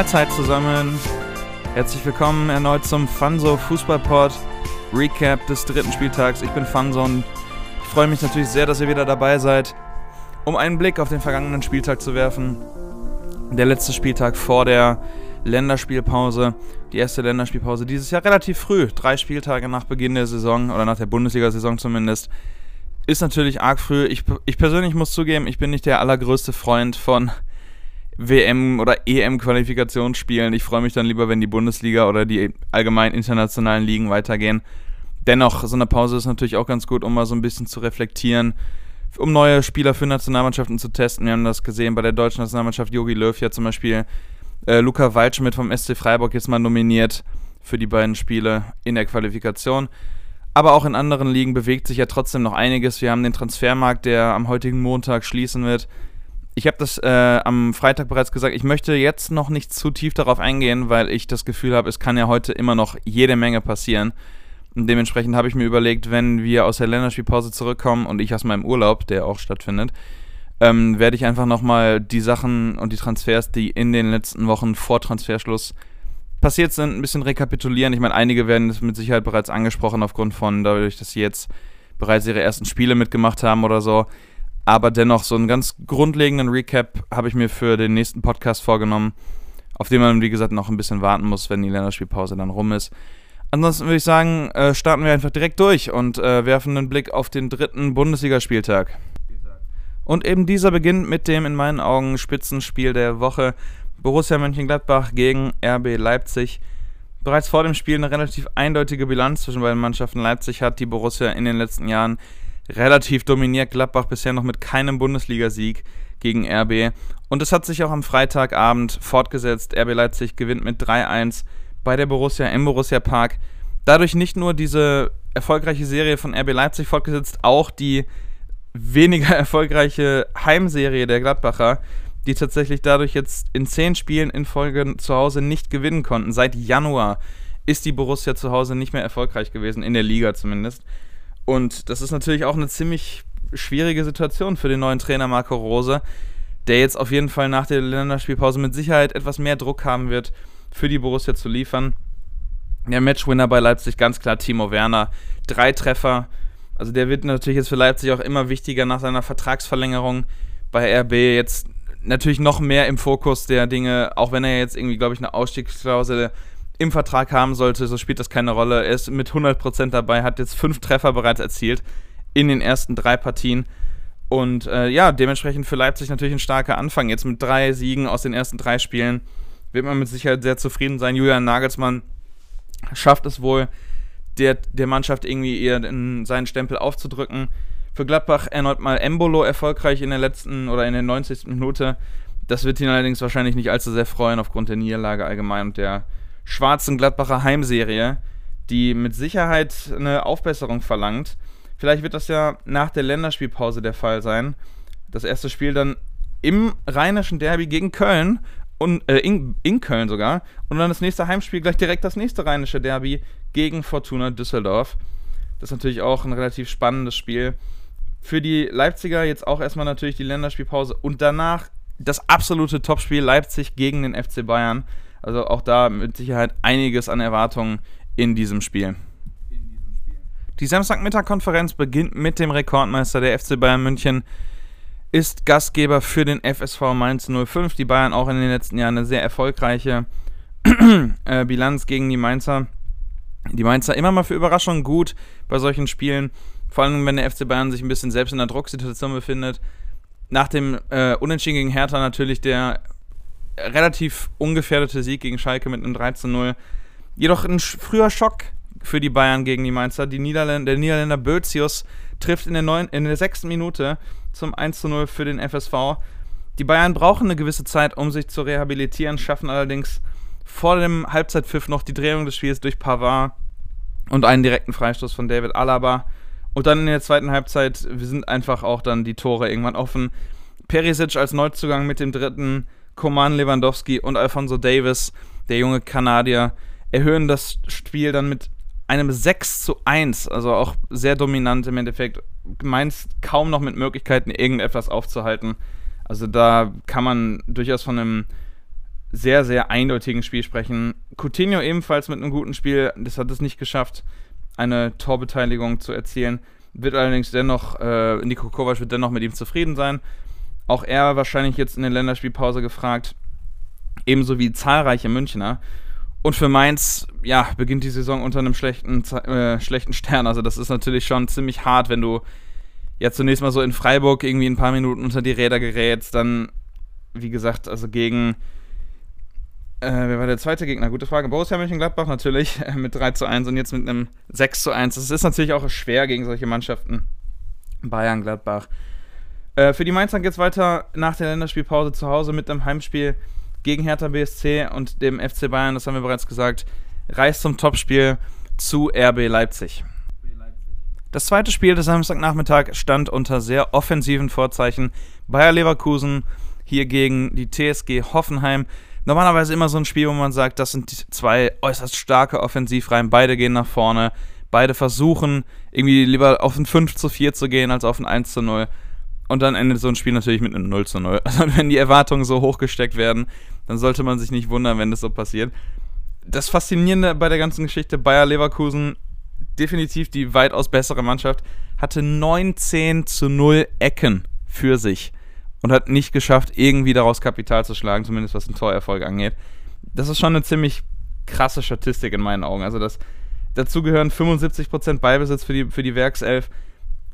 Mahlzeit zusammen. Herzlich willkommen erneut zum Fanso Fußballport Recap des dritten Spieltags. Ich bin Fanso und ich freue mich natürlich sehr, dass ihr wieder dabei seid, um einen Blick auf den vergangenen Spieltag zu werfen. Der letzte Spieltag vor der Länderspielpause. Die erste Länderspielpause dieses Jahr relativ früh, drei Spieltage nach Beginn der Saison oder nach der Bundesliga-Saison zumindest. Ist natürlich arg früh. Ich, ich persönlich muss zugeben, ich bin nicht der allergrößte Freund von WM- oder EM-Qualifikationsspielen. Ich freue mich dann lieber, wenn die Bundesliga oder die allgemein internationalen Ligen weitergehen. Dennoch, so eine Pause ist natürlich auch ganz gut, um mal so ein bisschen zu reflektieren, um neue Spieler für Nationalmannschaften zu testen. Wir haben das gesehen bei der deutschen Nationalmannschaft. Jogi Löw ja zum Beispiel äh, Luca Waldschmidt vom SC Freiburg jetzt mal nominiert für die beiden Spiele in der Qualifikation. Aber auch in anderen Ligen bewegt sich ja trotzdem noch einiges. Wir haben den Transfermarkt, der am heutigen Montag schließen wird ich habe das äh, am Freitag bereits gesagt, ich möchte jetzt noch nicht zu tief darauf eingehen, weil ich das Gefühl habe, es kann ja heute immer noch jede Menge passieren. Und dementsprechend habe ich mir überlegt, wenn wir aus der Länderspielpause zurückkommen und ich aus meinem Urlaub, der auch stattfindet, ähm, werde ich einfach nochmal die Sachen und die Transfers, die in den letzten Wochen vor Transferschluss passiert sind, ein bisschen rekapitulieren. Ich meine, einige werden es mit Sicherheit bereits angesprochen, aufgrund von dadurch, dass sie jetzt bereits ihre ersten Spiele mitgemacht haben oder so. Aber dennoch, so einen ganz grundlegenden Recap habe ich mir für den nächsten Podcast vorgenommen, auf den man, wie gesagt, noch ein bisschen warten muss, wenn die Länderspielpause dann rum ist. Ansonsten würde ich sagen, äh, starten wir einfach direkt durch und äh, werfen einen Blick auf den dritten Bundesligaspieltag. Und eben dieser beginnt mit dem in meinen Augen Spitzenspiel der Woche. Borussia Mönchengladbach gegen RB Leipzig. Bereits vor dem Spiel eine relativ eindeutige Bilanz zwischen beiden Mannschaften. Leipzig hat die Borussia in den letzten Jahren relativ dominiert Gladbach bisher noch mit keinem Bundesligasieg gegen RB. Und es hat sich auch am Freitagabend fortgesetzt. RB Leipzig gewinnt mit 3-1 bei der Borussia im Borussia Park. Dadurch nicht nur diese erfolgreiche Serie von RB Leipzig fortgesetzt, auch die weniger erfolgreiche Heimserie der Gladbacher, die tatsächlich dadurch jetzt in zehn Spielen in Folge zu Hause nicht gewinnen konnten. Seit Januar ist die Borussia zu Hause nicht mehr erfolgreich gewesen, in der Liga zumindest. Und das ist natürlich auch eine ziemlich schwierige Situation für den neuen Trainer Marco Rose, der jetzt auf jeden Fall nach der Länderspielpause mit Sicherheit etwas mehr Druck haben wird, für die Borussia zu liefern. Der Matchwinner bei Leipzig ganz klar Timo Werner. Drei Treffer. Also der wird natürlich jetzt für Leipzig auch immer wichtiger nach seiner Vertragsverlängerung bei RB. Jetzt natürlich noch mehr im Fokus der Dinge, auch wenn er jetzt irgendwie, glaube ich, eine Ausstiegsklausel im Vertrag haben sollte, so spielt das keine Rolle. Er ist mit 100% dabei, hat jetzt fünf Treffer bereits erzielt in den ersten drei Partien. Und äh, ja, dementsprechend für Leipzig natürlich ein starker Anfang. Jetzt mit drei Siegen aus den ersten drei Spielen wird man mit Sicherheit sehr zufrieden sein. Julian Nagelsmann schafft es wohl, der, der Mannschaft irgendwie eher in seinen Stempel aufzudrücken. Für Gladbach erneut mal Embolo erfolgreich in der letzten oder in der 90. Minute. Das wird ihn allerdings wahrscheinlich nicht allzu sehr freuen aufgrund der Niederlage allgemein und der schwarzen Gladbacher Heimserie, die mit Sicherheit eine Aufbesserung verlangt. Vielleicht wird das ja nach der Länderspielpause der Fall sein. Das erste Spiel dann im rheinischen Derby gegen Köln und äh, in, in Köln sogar. Und dann das nächste Heimspiel gleich direkt das nächste rheinische Derby gegen Fortuna Düsseldorf. Das ist natürlich auch ein relativ spannendes Spiel. Für die Leipziger jetzt auch erstmal natürlich die Länderspielpause und danach das absolute Topspiel Leipzig gegen den FC Bayern. Also auch da mit Sicherheit einiges an Erwartungen in diesem Spiel. Die Samstagmittag-Konferenz beginnt mit dem Rekordmeister der FC Bayern München, ist Gastgeber für den FSV Mainz 05. Die Bayern auch in den letzten Jahren eine sehr erfolgreiche äh, Bilanz gegen die Mainzer. Die Mainzer immer mal für Überraschungen gut bei solchen Spielen, vor allem wenn der FC Bayern sich ein bisschen selbst in der Drucksituation befindet. Nach dem äh, Unentschieden gegen Hertha natürlich der relativ ungefährdete Sieg gegen Schalke mit einem 3 zu 0. Jedoch ein früher Schock für die Bayern gegen die Mainzer. Die Niederländer, der Niederländer Bözius trifft in der, neun, in der sechsten Minute zum 1 zu 0 für den FSV. Die Bayern brauchen eine gewisse Zeit, um sich zu rehabilitieren, schaffen allerdings vor dem Halbzeitpfiff noch die Drehung des Spiels durch Pavard und einen direkten Freistoß von David Alaba. Und dann in der zweiten Halbzeit sind einfach auch dann die Tore irgendwann offen. Perisic als Neuzugang mit dem dritten Koman Lewandowski und Alfonso Davis, der junge Kanadier, erhöhen das Spiel dann mit einem 6 zu 1, also auch sehr dominant im Endeffekt. Mainz kaum noch mit Möglichkeiten, irgendetwas aufzuhalten. Also da kann man durchaus von einem sehr, sehr eindeutigen Spiel sprechen. Coutinho ebenfalls mit einem guten Spiel, das hat es nicht geschafft, eine Torbeteiligung zu erzielen. Wird allerdings dennoch, äh, Niko Kovac wird dennoch mit ihm zufrieden sein. Auch er wahrscheinlich jetzt in der Länderspielpause gefragt, ebenso wie zahlreiche Münchner. Und für Mainz, ja, beginnt die Saison unter einem schlechten, äh, schlechten Stern. Also das ist natürlich schon ziemlich hart, wenn du ja zunächst mal so in Freiburg irgendwie ein paar Minuten unter die Räder gerätst, dann, wie gesagt, also gegen äh, wer war der zweite Gegner? Gute Frage. Borussia Mönchengladbach natürlich äh, mit 3 zu 1 und jetzt mit einem 6 zu 1. Es ist natürlich auch schwer gegen solche Mannschaften. Bayern, Gladbach. Äh, für die Mainzer geht es weiter nach der Länderspielpause zu Hause mit einem Heimspiel gegen Hertha BSC und dem FC Bayern, das haben wir bereits gesagt, reist zum Topspiel zu RB Leipzig. Das zweite Spiel des Samstagnachmittag stand unter sehr offensiven Vorzeichen. Bayer Leverkusen hier gegen die TSG Hoffenheim normalerweise immer so ein Spiel, wo man sagt, das sind zwei äußerst starke Offensivreihen, beide gehen nach vorne, beide versuchen irgendwie lieber auf ein 5 zu 4 zu gehen als auf ein 1 zu 0. Und dann endet so ein Spiel natürlich mit einem 0 zu 0. Also wenn die Erwartungen so hoch gesteckt werden, dann sollte man sich nicht wundern, wenn das so passiert. Das Faszinierende bei der ganzen Geschichte, Bayer Leverkusen, definitiv die weitaus bessere Mannschaft, hatte 19 zu 0 Ecken für sich und hat nicht geschafft, irgendwie daraus Kapital zu schlagen, zumindest was den Torerfolg angeht. Das ist schon eine ziemlich krasse Statistik in meinen Augen. Also das, dazu gehören 75% Ballbesitz für die, für die Werkself.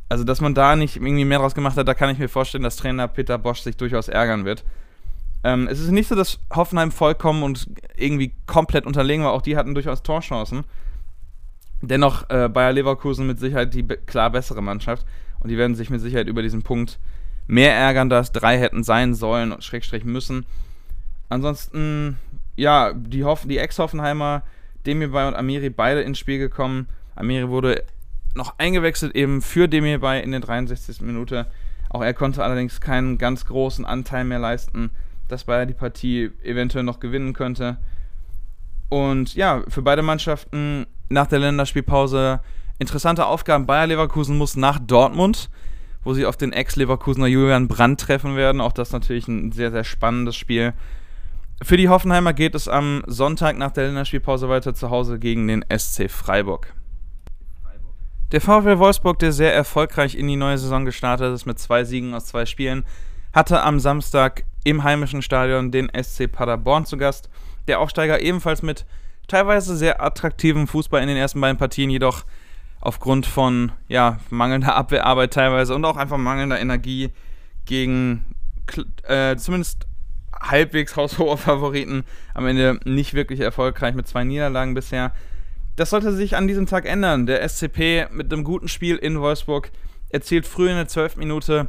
Also, dass man da nicht irgendwie mehr draus gemacht hat, da kann ich mir vorstellen, dass Trainer Peter Bosch sich durchaus ärgern wird. Ähm, es ist nicht so, dass Hoffenheim vollkommen und irgendwie komplett unterlegen war. Auch die hatten durchaus Torchancen. Dennoch äh, Bayer Leverkusen mit Sicherheit die klar bessere Mannschaft. Und die werden sich mit Sicherheit über diesen Punkt mehr ärgern, dass drei hätten sein sollen und Schrägstrich müssen. Ansonsten, ja, die, die Ex-Hoffenheimer, Demirbay und Amiri beide ins Spiel gekommen. Amiri wurde noch eingewechselt eben für Demirbay in der 63. Minute. Auch er konnte allerdings keinen ganz großen Anteil mehr leisten, dass Bayer die Partie eventuell noch gewinnen könnte. Und ja, für beide Mannschaften nach der Länderspielpause interessante Aufgaben. Bayer Leverkusen muss nach Dortmund wo sie auf den Ex-Leverkusener Julian Brandt treffen werden. Auch das natürlich ein sehr, sehr spannendes Spiel. Für die Hoffenheimer geht es am Sonntag nach der Länderspielpause weiter zu Hause gegen den SC Freiburg. Der VfL Wolfsburg, der sehr erfolgreich in die neue Saison gestartet ist mit zwei Siegen aus zwei Spielen, hatte am Samstag im heimischen Stadion den SC Paderborn zu Gast. Der Aufsteiger ebenfalls mit teilweise sehr attraktivem Fußball in den ersten beiden Partien, jedoch aufgrund von ja, mangelnder Abwehrarbeit teilweise und auch einfach mangelnder Energie gegen äh, zumindest halbwegs haushohe Favoriten am Ende nicht wirklich erfolgreich mit zwei Niederlagen bisher. Das sollte sich an diesem Tag ändern. Der SCP mit einem guten Spiel in Wolfsburg erzielt früh in der 12. Minute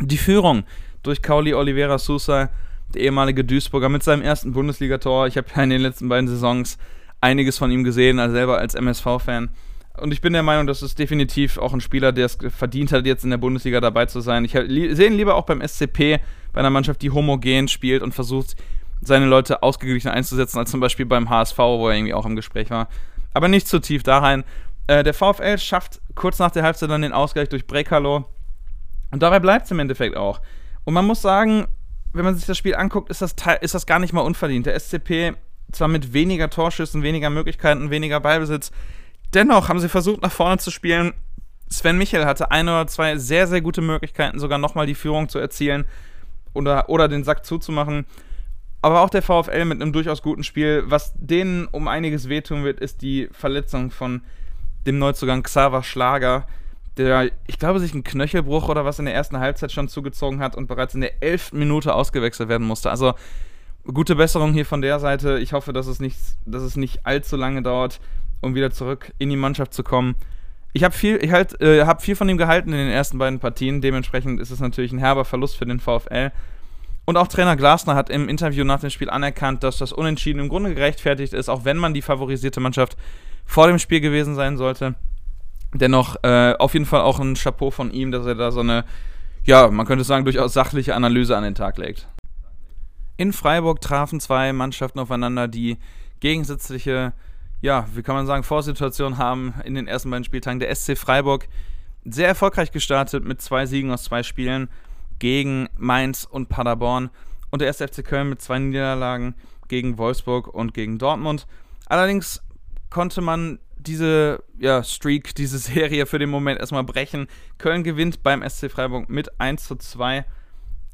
die Führung durch Kauli Oliveira Sousa, der ehemalige Duisburger, mit seinem ersten Bundesligator. Ich habe ja in den letzten beiden Saisons einiges von ihm gesehen, also selber als MSV-Fan. Und ich bin der Meinung, das ist definitiv auch ein Spieler, der es verdient hat, jetzt in der Bundesliga dabei zu sein. Ich sehe ihn lieber auch beim SCP, bei einer Mannschaft, die homogen spielt und versucht, seine Leute ausgeglichen einzusetzen, als zum Beispiel beim HSV, wo er irgendwie auch im Gespräch war. Aber nicht zu tief da rein. Äh, der VfL schafft kurz nach der Halbzeit dann den Ausgleich durch Brekalo. Und dabei bleibt es im Endeffekt auch. Und man muss sagen, wenn man sich das Spiel anguckt, ist das, ist das gar nicht mal unverdient. Der SCP zwar mit weniger Torschüssen, weniger Möglichkeiten, weniger Ballbesitz, Dennoch haben sie versucht, nach vorne zu spielen. Sven Michel hatte ein oder zwei sehr, sehr gute Möglichkeiten, sogar nochmal die Führung zu erzielen oder, oder den Sack zuzumachen. Aber auch der VfL mit einem durchaus guten Spiel. Was denen um einiges wehtun wird, ist die Verletzung von dem Neuzugang Xaver Schlager, der, ich glaube, sich einen Knöchelbruch oder was in der ersten Halbzeit schon zugezogen hat und bereits in der elften Minute ausgewechselt werden musste. Also gute Besserung hier von der Seite. Ich hoffe, dass es nicht, dass es nicht allzu lange dauert um wieder zurück in die Mannschaft zu kommen. Ich habe viel, halt, äh, hab viel von ihm gehalten in den ersten beiden Partien. Dementsprechend ist es natürlich ein herber Verlust für den VfL. Und auch Trainer Glasner hat im Interview nach dem Spiel anerkannt, dass das Unentschieden im Grunde gerechtfertigt ist, auch wenn man die favorisierte Mannschaft vor dem Spiel gewesen sein sollte. Dennoch äh, auf jeden Fall auch ein Chapeau von ihm, dass er da so eine, ja, man könnte sagen, durchaus sachliche Analyse an den Tag legt. In Freiburg trafen zwei Mannschaften aufeinander, die gegensätzliche ja, wie kann man sagen, Vorsituation haben in den ersten beiden Spieltagen. Der SC Freiburg sehr erfolgreich gestartet mit zwei Siegen aus zwei Spielen gegen Mainz und Paderborn. Und der 1. FC Köln mit zwei Niederlagen gegen Wolfsburg und gegen Dortmund. Allerdings konnte man diese ja, Streak, diese Serie für den Moment erstmal brechen. Köln gewinnt beim SC Freiburg mit 1 zu 2.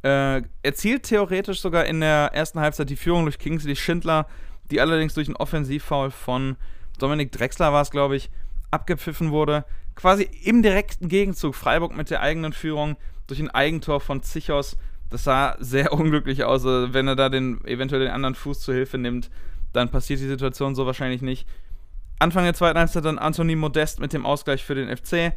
Äh, erzielt theoretisch sogar in der ersten Halbzeit die Führung durch Kingsley Schindler, die allerdings durch einen Offensivfoul von Dominik Drexler war es, glaube ich, abgepfiffen wurde. Quasi im direkten Gegenzug Freiburg mit der eigenen Führung durch ein Eigentor von Zichos. Das sah sehr unglücklich aus. Also wenn er da den, eventuell den anderen Fuß zur Hilfe nimmt, dann passiert die Situation so wahrscheinlich nicht. Anfang der zweiten Halbzeit dann Anthony Modest mit dem Ausgleich für den FC.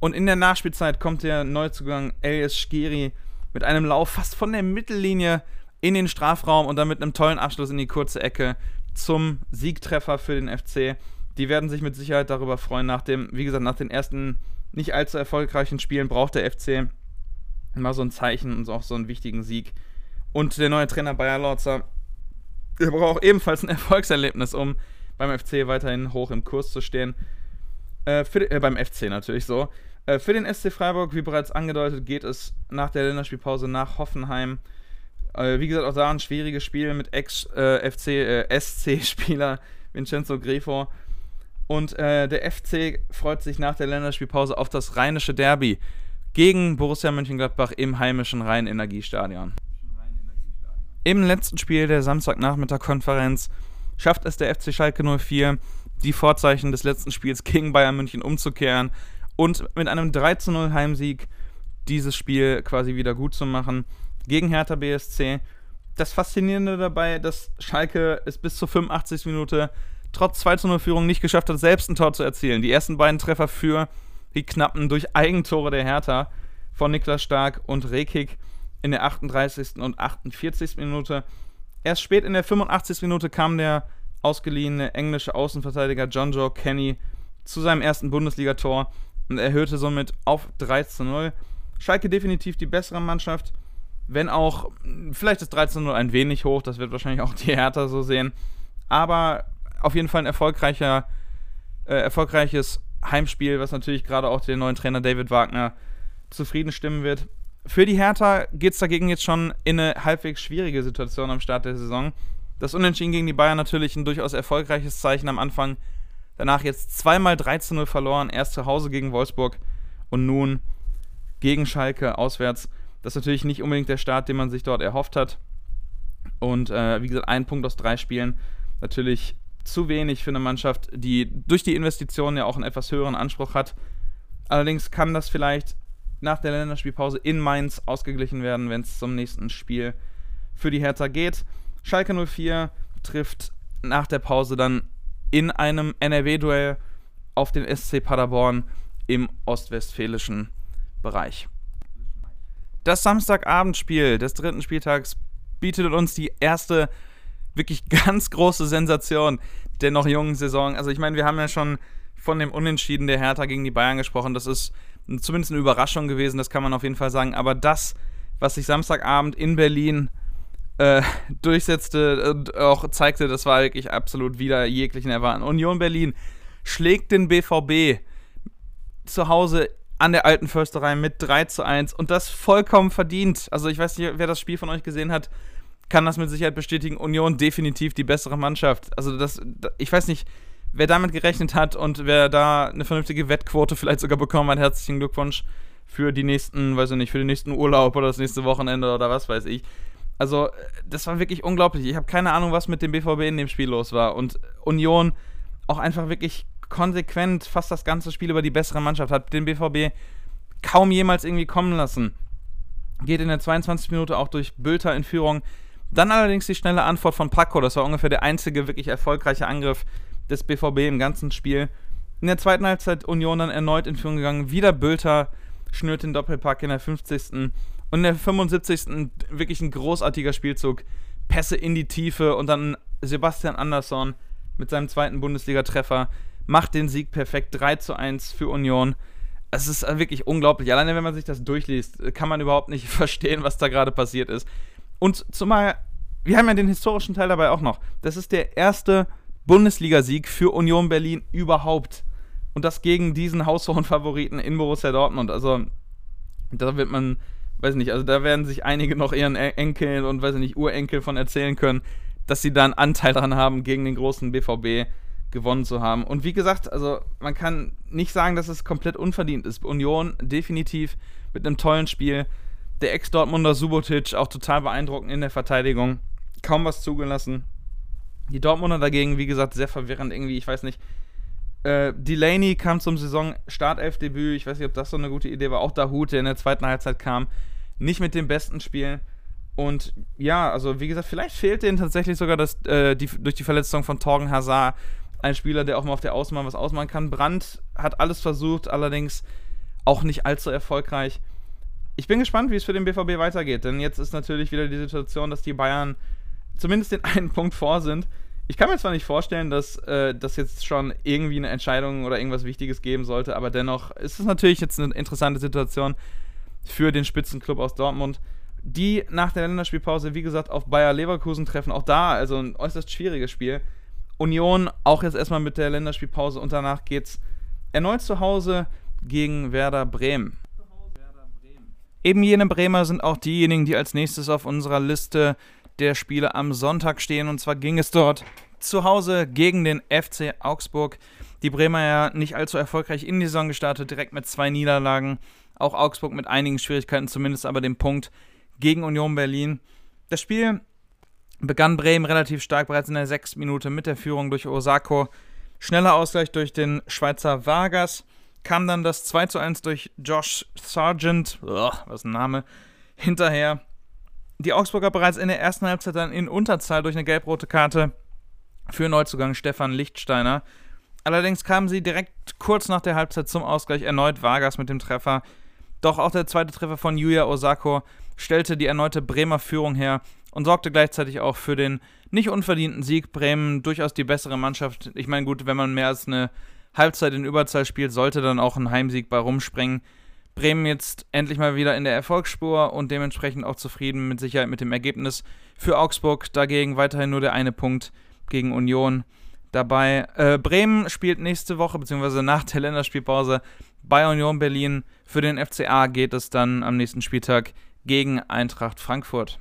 Und in der Nachspielzeit kommt der Neuzugang Elias Skiri mit einem Lauf fast von der Mittellinie in den Strafraum und dann mit einem tollen Abschluss in die kurze Ecke zum Siegtreffer für den FC. Die werden sich mit Sicherheit darüber freuen. Nach dem, wie gesagt, nach den ersten nicht allzu erfolgreichen Spielen braucht der FC mal so ein Zeichen und auch so einen wichtigen Sieg. Und der neue Trainer Bayer Lorzer, der braucht ebenfalls ein Erfolgserlebnis, um beim FC weiterhin hoch im Kurs zu stehen. Äh, für, äh, beim FC natürlich so. Äh, für den SC Freiburg, wie bereits angedeutet, geht es nach der Länderspielpause nach Hoffenheim. Äh, wie gesagt, auch da ein schwieriges Spiel mit Ex-FC-SC-Spieler äh, Vincenzo Grifo. Und äh, der FC freut sich nach der Länderspielpause auf das rheinische Derby gegen Borussia Mönchengladbach im heimischen Rhein-Energiestadion. Im letzten Spiel der Samstagnachmittag-Konferenz schafft es der FC Schalke 04, die Vorzeichen des letzten Spiels gegen Bayern München umzukehren und mit einem 3 0 Heimsieg dieses Spiel quasi wieder gut zu machen gegen Hertha BSC. Das Faszinierende dabei, dass Schalke es bis zur 85. Minute trotz 2 0 Führung nicht geschafft hat, selbst ein Tor zu erzielen. Die ersten beiden Treffer für die Knappen durch Eigentore der Hertha von Niklas Stark und Rekik in der 38. und 48. Minute. Erst spät in der 85. Minute kam der ausgeliehene englische Außenverteidiger John Joe Kenny zu seinem ersten Bundesligator und erhöhte somit auf 3 zu 0. Schalke definitiv die bessere Mannschaft, wenn auch vielleicht ist 3 zu 0 ein wenig hoch, das wird wahrscheinlich auch die Hertha so sehen, aber auf jeden Fall ein erfolgreicher, äh, erfolgreiches Heimspiel, was natürlich gerade auch den neuen Trainer David Wagner zufrieden stimmen wird. Für die Hertha geht es dagegen jetzt schon in eine halbwegs schwierige Situation am Start der Saison. Das Unentschieden gegen die Bayern natürlich ein durchaus erfolgreiches Zeichen am Anfang. Danach jetzt zweimal 13-0 verloren, erst zu Hause gegen Wolfsburg und nun gegen Schalke auswärts. Das ist natürlich nicht unbedingt der Start, den man sich dort erhofft hat. Und äh, wie gesagt, ein Punkt aus drei Spielen. Natürlich zu wenig für eine Mannschaft, die durch die Investitionen ja auch einen etwas höheren Anspruch hat. Allerdings kann das vielleicht nach der Länderspielpause in Mainz ausgeglichen werden, wenn es zum nächsten Spiel für die Hertha geht. Schalke 04 trifft nach der Pause dann in einem NRW-Duell auf den SC Paderborn im ostwestfälischen Bereich. Das Samstagabendspiel des dritten Spieltags bietet uns die erste wirklich ganz große Sensation der noch jungen Saison. Also ich meine, wir haben ja schon von dem Unentschieden der Hertha gegen die Bayern gesprochen. Das ist zumindest eine Überraschung gewesen, das kann man auf jeden Fall sagen. Aber das, was sich Samstagabend in Berlin äh, durchsetzte und auch zeigte, das war wirklich absolut wieder jeglichen Erwarten. Union Berlin schlägt den BVB zu Hause an der alten Försterei mit 3 zu 1 und das vollkommen verdient. Also ich weiß nicht, wer das Spiel von euch gesehen hat kann das mit Sicherheit bestätigen. Union definitiv die bessere Mannschaft. Also das, ich weiß nicht, wer damit gerechnet hat und wer da eine vernünftige Wettquote vielleicht sogar bekommen hat, herzlichen Glückwunsch für die nächsten, weiß ich nicht, für den nächsten Urlaub oder das nächste Wochenende oder was weiß ich. Also, das war wirklich unglaublich. Ich habe keine Ahnung, was mit dem BVB in dem Spiel los war. Und Union auch einfach wirklich konsequent fast das ganze Spiel über die bessere Mannschaft hat den BVB kaum jemals irgendwie kommen lassen. Geht in der 22. Minute auch durch Bülter in Führung dann allerdings die schnelle Antwort von Paco. Das war ungefähr der einzige wirklich erfolgreiche Angriff des BVB im ganzen Spiel. In der zweiten Halbzeit Union dann erneut in Führung gegangen. Wieder Bülter schnürt den Doppelpack in der 50. Und in der 75. wirklich ein großartiger Spielzug. Pässe in die Tiefe und dann Sebastian Andersson mit seinem zweiten Bundesliga-Treffer macht den Sieg perfekt. 3 zu 1 für Union. Es ist wirklich unglaublich. Alleine wenn man sich das durchliest, kann man überhaupt nicht verstehen, was da gerade passiert ist. Und zumal, wir haben ja den historischen Teil dabei auch noch. Das ist der erste Bundesligasieg für Union Berlin überhaupt. Und das gegen diesen haushohen Favoriten in Borussia Dortmund. Also, da wird man, weiß nicht, also da werden sich einige noch ihren Enkeln und, weiß nicht, Urenkel von erzählen können. dass sie da einen Anteil dran haben, gegen den großen BVB gewonnen zu haben. Und wie gesagt, also man kann nicht sagen, dass es komplett unverdient ist. Union definitiv mit einem tollen Spiel. Der Ex-Dortmunder Subotic auch total beeindruckend in der Verteidigung. Kaum was zugelassen. Die Dortmunder dagegen, wie gesagt, sehr verwirrend irgendwie. Ich weiß nicht. Äh, Delaney kam zum Saison-Startelf-Debüt. Ich weiß nicht, ob das so eine gute Idee war. Auch Dahut, der in der zweiten Halbzeit kam. Nicht mit dem besten Spiel. Und ja, also wie gesagt, vielleicht fehlt denen tatsächlich sogar das, äh, die, durch die Verletzung von Torgen Hazard ein Spieler, der auch mal auf der Außenbahn was ausmachen kann. Brandt hat alles versucht, allerdings auch nicht allzu erfolgreich. Ich bin gespannt, wie es für den BVB weitergeht, denn jetzt ist natürlich wieder die Situation, dass die Bayern zumindest den einen Punkt vor sind. Ich kann mir zwar nicht vorstellen, dass äh, das jetzt schon irgendwie eine Entscheidung oder irgendwas Wichtiges geben sollte, aber dennoch ist es natürlich jetzt eine interessante Situation für den Spitzenclub aus Dortmund die nach der Länderspielpause, wie gesagt, auf Bayer Leverkusen treffen. Auch da, also ein äußerst schwieriges Spiel. Union auch jetzt erstmal mit der Länderspielpause und danach geht's erneut zu Hause gegen Werder Bremen. Eben jene Bremer sind auch diejenigen, die als nächstes auf unserer Liste der Spiele am Sonntag stehen. Und zwar ging es dort zu Hause gegen den FC Augsburg. Die Bremer ja nicht allzu erfolgreich in die Saison gestartet, direkt mit zwei Niederlagen. Auch Augsburg mit einigen Schwierigkeiten, zumindest aber den Punkt gegen Union Berlin. Das Spiel begann Bremen relativ stark bereits in der sechsten Minute mit der Führung durch Osako. Schneller Ausgleich durch den Schweizer Vargas. Kam dann das 2 zu 1 durch Josh Sargent, was ein Name, hinterher. Die Augsburger bereits in der ersten Halbzeit dann in Unterzahl durch eine gelb-rote Karte für Neuzugang Stefan Lichtsteiner. Allerdings kamen sie direkt kurz nach der Halbzeit zum Ausgleich erneut Vargas mit dem Treffer. Doch auch der zweite Treffer von Yuya Osako stellte die erneute Bremer Führung her und sorgte gleichzeitig auch für den nicht unverdienten Sieg. Bremen durchaus die bessere Mannschaft. Ich meine, gut, wenn man mehr als eine Halbzeit in Überzahl spielt, sollte dann auch ein Heimsieg bei rumspringen. Bremen jetzt endlich mal wieder in der Erfolgsspur und dementsprechend auch zufrieden mit Sicherheit mit dem Ergebnis. Für Augsburg dagegen weiterhin nur der eine Punkt gegen Union dabei. Äh, Bremen spielt nächste Woche, beziehungsweise nach der Länderspielpause bei Union Berlin. Für den FCA geht es dann am nächsten Spieltag gegen Eintracht Frankfurt.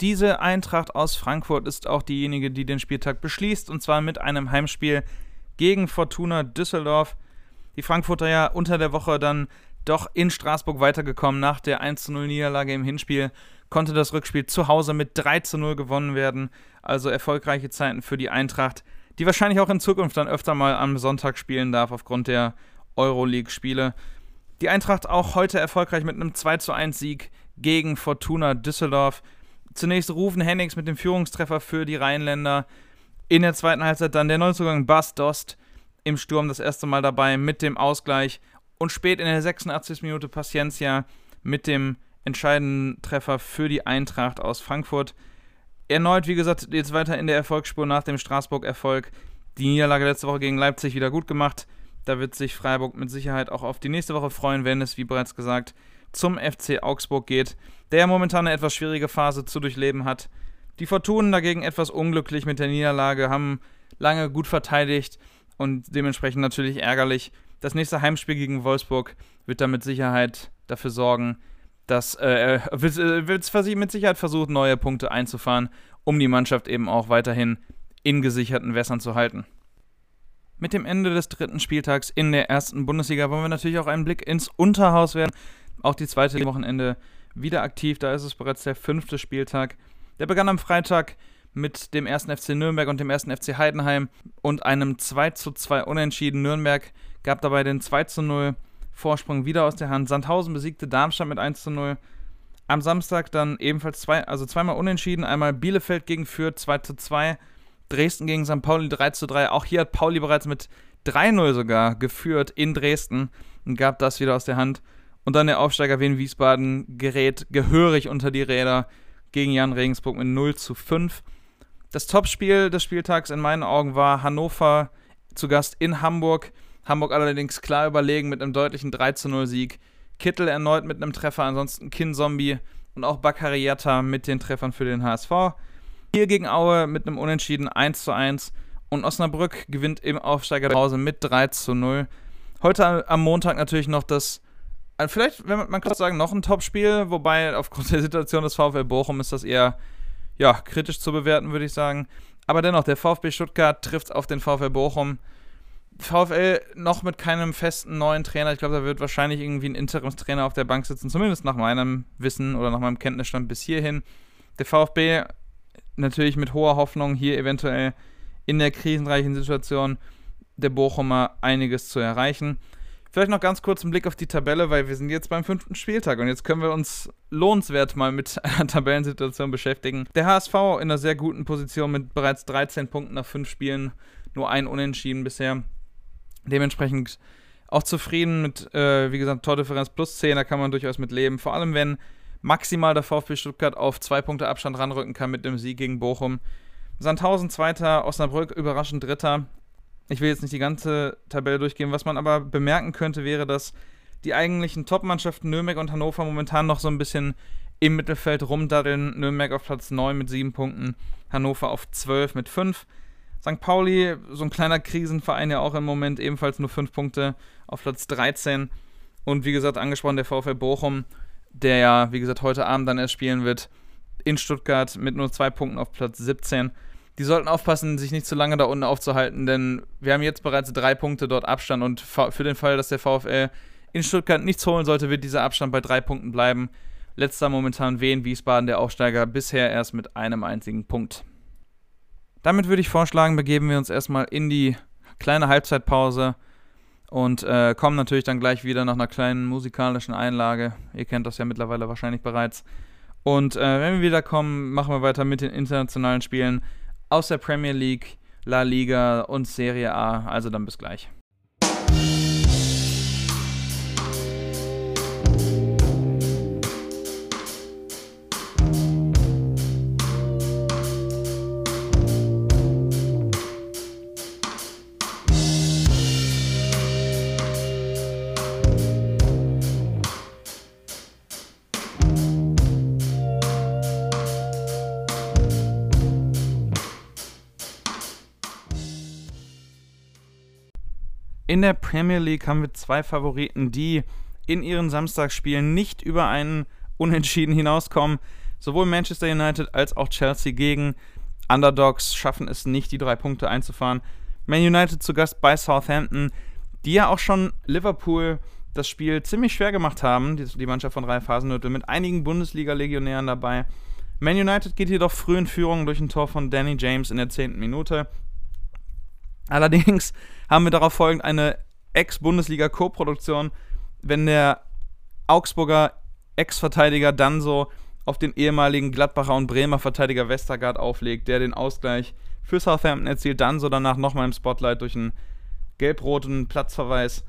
Diese Eintracht aus Frankfurt ist auch diejenige, die den Spieltag beschließt, und zwar mit einem Heimspiel gegen Fortuna Düsseldorf. Die Frankfurter ja unter der Woche dann doch in Straßburg weitergekommen. Nach der 1-0 Niederlage im Hinspiel konnte das Rückspiel zu Hause mit 3-0 gewonnen werden. Also erfolgreiche Zeiten für die Eintracht, die wahrscheinlich auch in Zukunft dann öfter mal am Sonntag spielen darf aufgrund der Euroleague-Spiele. Die Eintracht auch heute erfolgreich mit einem 2 1 Sieg gegen Fortuna Düsseldorf. Zunächst Rufen Hennings mit dem Führungstreffer für die Rheinländer. In der zweiten Halbzeit dann der Neuzugang Bas Dost im Sturm das erste Mal dabei mit dem Ausgleich. Und spät in der 86. Minute Paciencia mit dem entscheidenden Treffer für die Eintracht aus Frankfurt. Erneut, wie gesagt, jetzt weiter in der Erfolgsspur nach dem Straßburg-Erfolg. Die Niederlage letzte Woche gegen Leipzig wieder gut gemacht. Da wird sich Freiburg mit Sicherheit auch auf die nächste Woche freuen, wenn es, wie bereits gesagt, zum FC Augsburg geht, der momentan eine etwas schwierige Phase zu durchleben hat. Die Fortunen dagegen etwas unglücklich mit der Niederlage, haben lange gut verteidigt und dementsprechend natürlich ärgerlich. Das nächste Heimspiel gegen Wolfsburg wird da mit Sicherheit dafür sorgen, dass äh, wird es mit Sicherheit versucht, neue Punkte einzufahren, um die Mannschaft eben auch weiterhin in gesicherten Wässern zu halten. Mit dem Ende des dritten Spieltags in der ersten Bundesliga wollen wir natürlich auch einen Blick ins Unterhaus werden. Auch die zweite Wochenende wieder aktiv. Da ist es bereits der fünfte Spieltag. Der begann am Freitag mit dem ersten FC Nürnberg und dem ersten FC Heidenheim und einem 2 zu 2 Unentschieden. Nürnberg gab dabei den 2 zu 0 Vorsprung wieder aus der Hand. Sandhausen besiegte Darmstadt mit 1 zu 0. Am Samstag dann ebenfalls zwei, also zweimal unentschieden. Einmal Bielefeld gegen Fürth 2 zu 2 Dresden gegen St. Pauli 3 zu 3. Auch hier hat Pauli bereits mit 3-0 sogar geführt in Dresden und gab das wieder aus der Hand. Und dann der Aufsteiger Wien Wiesbaden gerät gehörig unter die Räder gegen Jan Regensburg mit 0 zu 5. Das Topspiel des Spieltags in meinen Augen war Hannover zu Gast in Hamburg. Hamburg allerdings klar überlegen mit einem deutlichen 3 zu 0 Sieg. Kittel erneut mit einem Treffer, ansonsten Kin Zombie und auch Bakariata mit den Treffern für den HSV. Hier gegen Aue mit einem Unentschieden 1 zu 1 und Osnabrück gewinnt im Aufsteiger Hause mit 3 zu 0. Heute am Montag natürlich noch das, äh, vielleicht, wenn man, man kann sagen, noch ein Topspiel, wobei aufgrund der Situation des VfL Bochum ist das eher ja, kritisch zu bewerten, würde ich sagen. Aber dennoch, der VfB Stuttgart trifft auf den VfL Bochum. VfL noch mit keinem festen neuen Trainer. Ich glaube, da wird wahrscheinlich irgendwie ein Interimstrainer auf der Bank sitzen, zumindest nach meinem Wissen oder nach meinem Kenntnisstand bis hierhin. Der VfB natürlich mit hoher Hoffnung hier eventuell in der krisenreichen Situation der Bochumer einiges zu erreichen. Vielleicht noch ganz kurz einen Blick auf die Tabelle, weil wir sind jetzt beim fünften Spieltag und jetzt können wir uns lohnenswert mal mit einer Tabellensituation beschäftigen. Der HSV in einer sehr guten Position mit bereits 13 Punkten nach fünf Spielen, nur ein Unentschieden bisher. Dementsprechend auch zufrieden mit, äh, wie gesagt, Tordifferenz plus 10, da kann man durchaus mit leben. Vor allem, wenn maximal der VfB Stuttgart auf zwei Punkte Abstand ranrücken kann mit dem Sieg gegen Bochum. Sandhausen Zweiter, Osnabrück überraschend Dritter. Ich will jetzt nicht die ganze Tabelle durchgehen. Was man aber bemerken könnte, wäre, dass die eigentlichen Top-Mannschaften Nürnberg und Hannover momentan noch so ein bisschen im Mittelfeld rumdaddeln. Nürnberg auf Platz 9 mit 7 Punkten, Hannover auf 12 mit 5. St. Pauli, so ein kleiner Krisenverein ja auch im Moment, ebenfalls nur 5 Punkte auf Platz 13. Und wie gesagt, angesprochen der VfL Bochum der ja, wie gesagt, heute Abend dann erst spielen wird, in Stuttgart mit nur zwei Punkten auf Platz 17. Die sollten aufpassen, sich nicht zu lange da unten aufzuhalten, denn wir haben jetzt bereits drei Punkte dort Abstand und für den Fall, dass der VfL in Stuttgart nichts holen sollte, wird dieser Abstand bei drei Punkten bleiben. Letzter momentan Wien Wiesbaden, der Aufsteiger, bisher erst mit einem einzigen Punkt. Damit würde ich vorschlagen, begeben wir uns erstmal in die kleine Halbzeitpause und äh, kommen natürlich dann gleich wieder nach einer kleinen musikalischen Einlage. Ihr kennt das ja mittlerweile wahrscheinlich bereits. Und äh, wenn wir wieder kommen, machen wir weiter mit den internationalen Spielen aus der Premier League, La Liga und Serie A. Also dann bis gleich. In der Premier League haben wir zwei Favoriten, die in ihren Samstagsspielen nicht über einen Unentschieden hinauskommen. Sowohl Manchester United als auch Chelsea gegen Underdogs schaffen es nicht, die drei Punkte einzufahren. Man United zu Gast bei Southampton, die ja auch schon Liverpool das Spiel ziemlich schwer gemacht haben, die, Mannschaft von Ralf Hasenhüttl, mit einigen Bundesliga-Legionären dabei. Man United geht jedoch früh in Führung durch ein Tor von Danny James in der 10. Minute. Allerdings haben wir darauf folgend eine Ex-Bundesliga-Co-Produktion, wenn der Augsburger Ex-Verteidiger dann so auf den ehemaligen Gladbacher und Bremer Verteidiger Westergaard auflegt, der den Ausgleich für Southampton erzielt, dann so danach nochmal im Spotlight durch einen gelb-roten Platzverweis.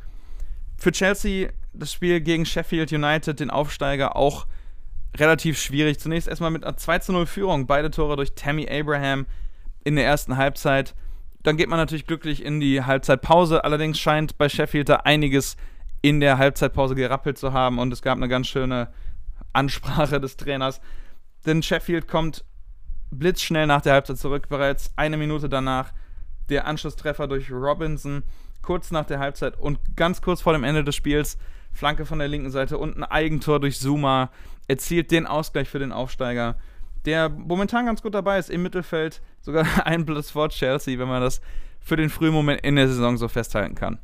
Für Chelsea das Spiel gegen Sheffield United, den Aufsteiger, auch relativ schwierig. Zunächst erstmal mit einer 2 0 Führung, beide Tore durch Tammy Abraham in der ersten Halbzeit. Dann geht man natürlich glücklich in die Halbzeitpause. Allerdings scheint bei Sheffield da einiges in der Halbzeitpause gerappelt zu haben und es gab eine ganz schöne Ansprache des Trainers. Denn Sheffield kommt blitzschnell nach der Halbzeit zurück, bereits eine Minute danach der Anschlusstreffer durch Robinson, kurz nach der Halbzeit und ganz kurz vor dem Ende des Spiels Flanke von der linken Seite und ein Eigentor durch Zuma erzielt den Ausgleich für den Aufsteiger der momentan ganz gut dabei ist im Mittelfeld, sogar ein Platz vor Chelsea, wenn man das für den frühen Moment in der Saison so festhalten kann.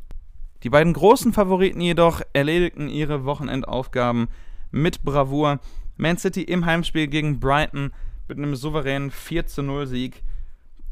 Die beiden großen Favoriten jedoch erledigten ihre Wochenendaufgaben mit Bravour. Man City im Heimspiel gegen Brighton mit einem souveränen 4 0 Sieg.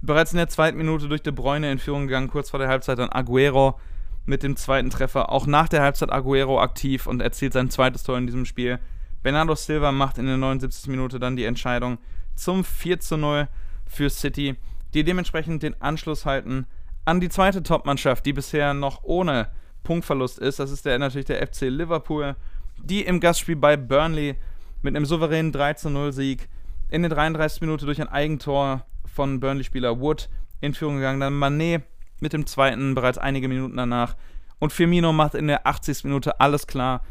Bereits in der zweiten Minute durch De Bruyne in Führung gegangen, kurz vor der Halbzeit dann Aguero mit dem zweiten Treffer. Auch nach der Halbzeit Aguero aktiv und erzielt sein zweites Tor in diesem Spiel. Bernardo Silva macht in der 79. Minute dann die Entscheidung zum 4 zu 0 für City, die dementsprechend den Anschluss halten an die zweite Topmannschaft, die bisher noch ohne Punktverlust ist. Das ist der, natürlich der FC Liverpool, die im Gastspiel bei Burnley mit einem souveränen 3 zu 0 Sieg in der 33. Minute durch ein Eigentor von Burnley-Spieler Wood in Führung gegangen. Dann Manet mit dem zweiten bereits einige Minuten danach. Und Firmino macht in der 80. Minute alles klar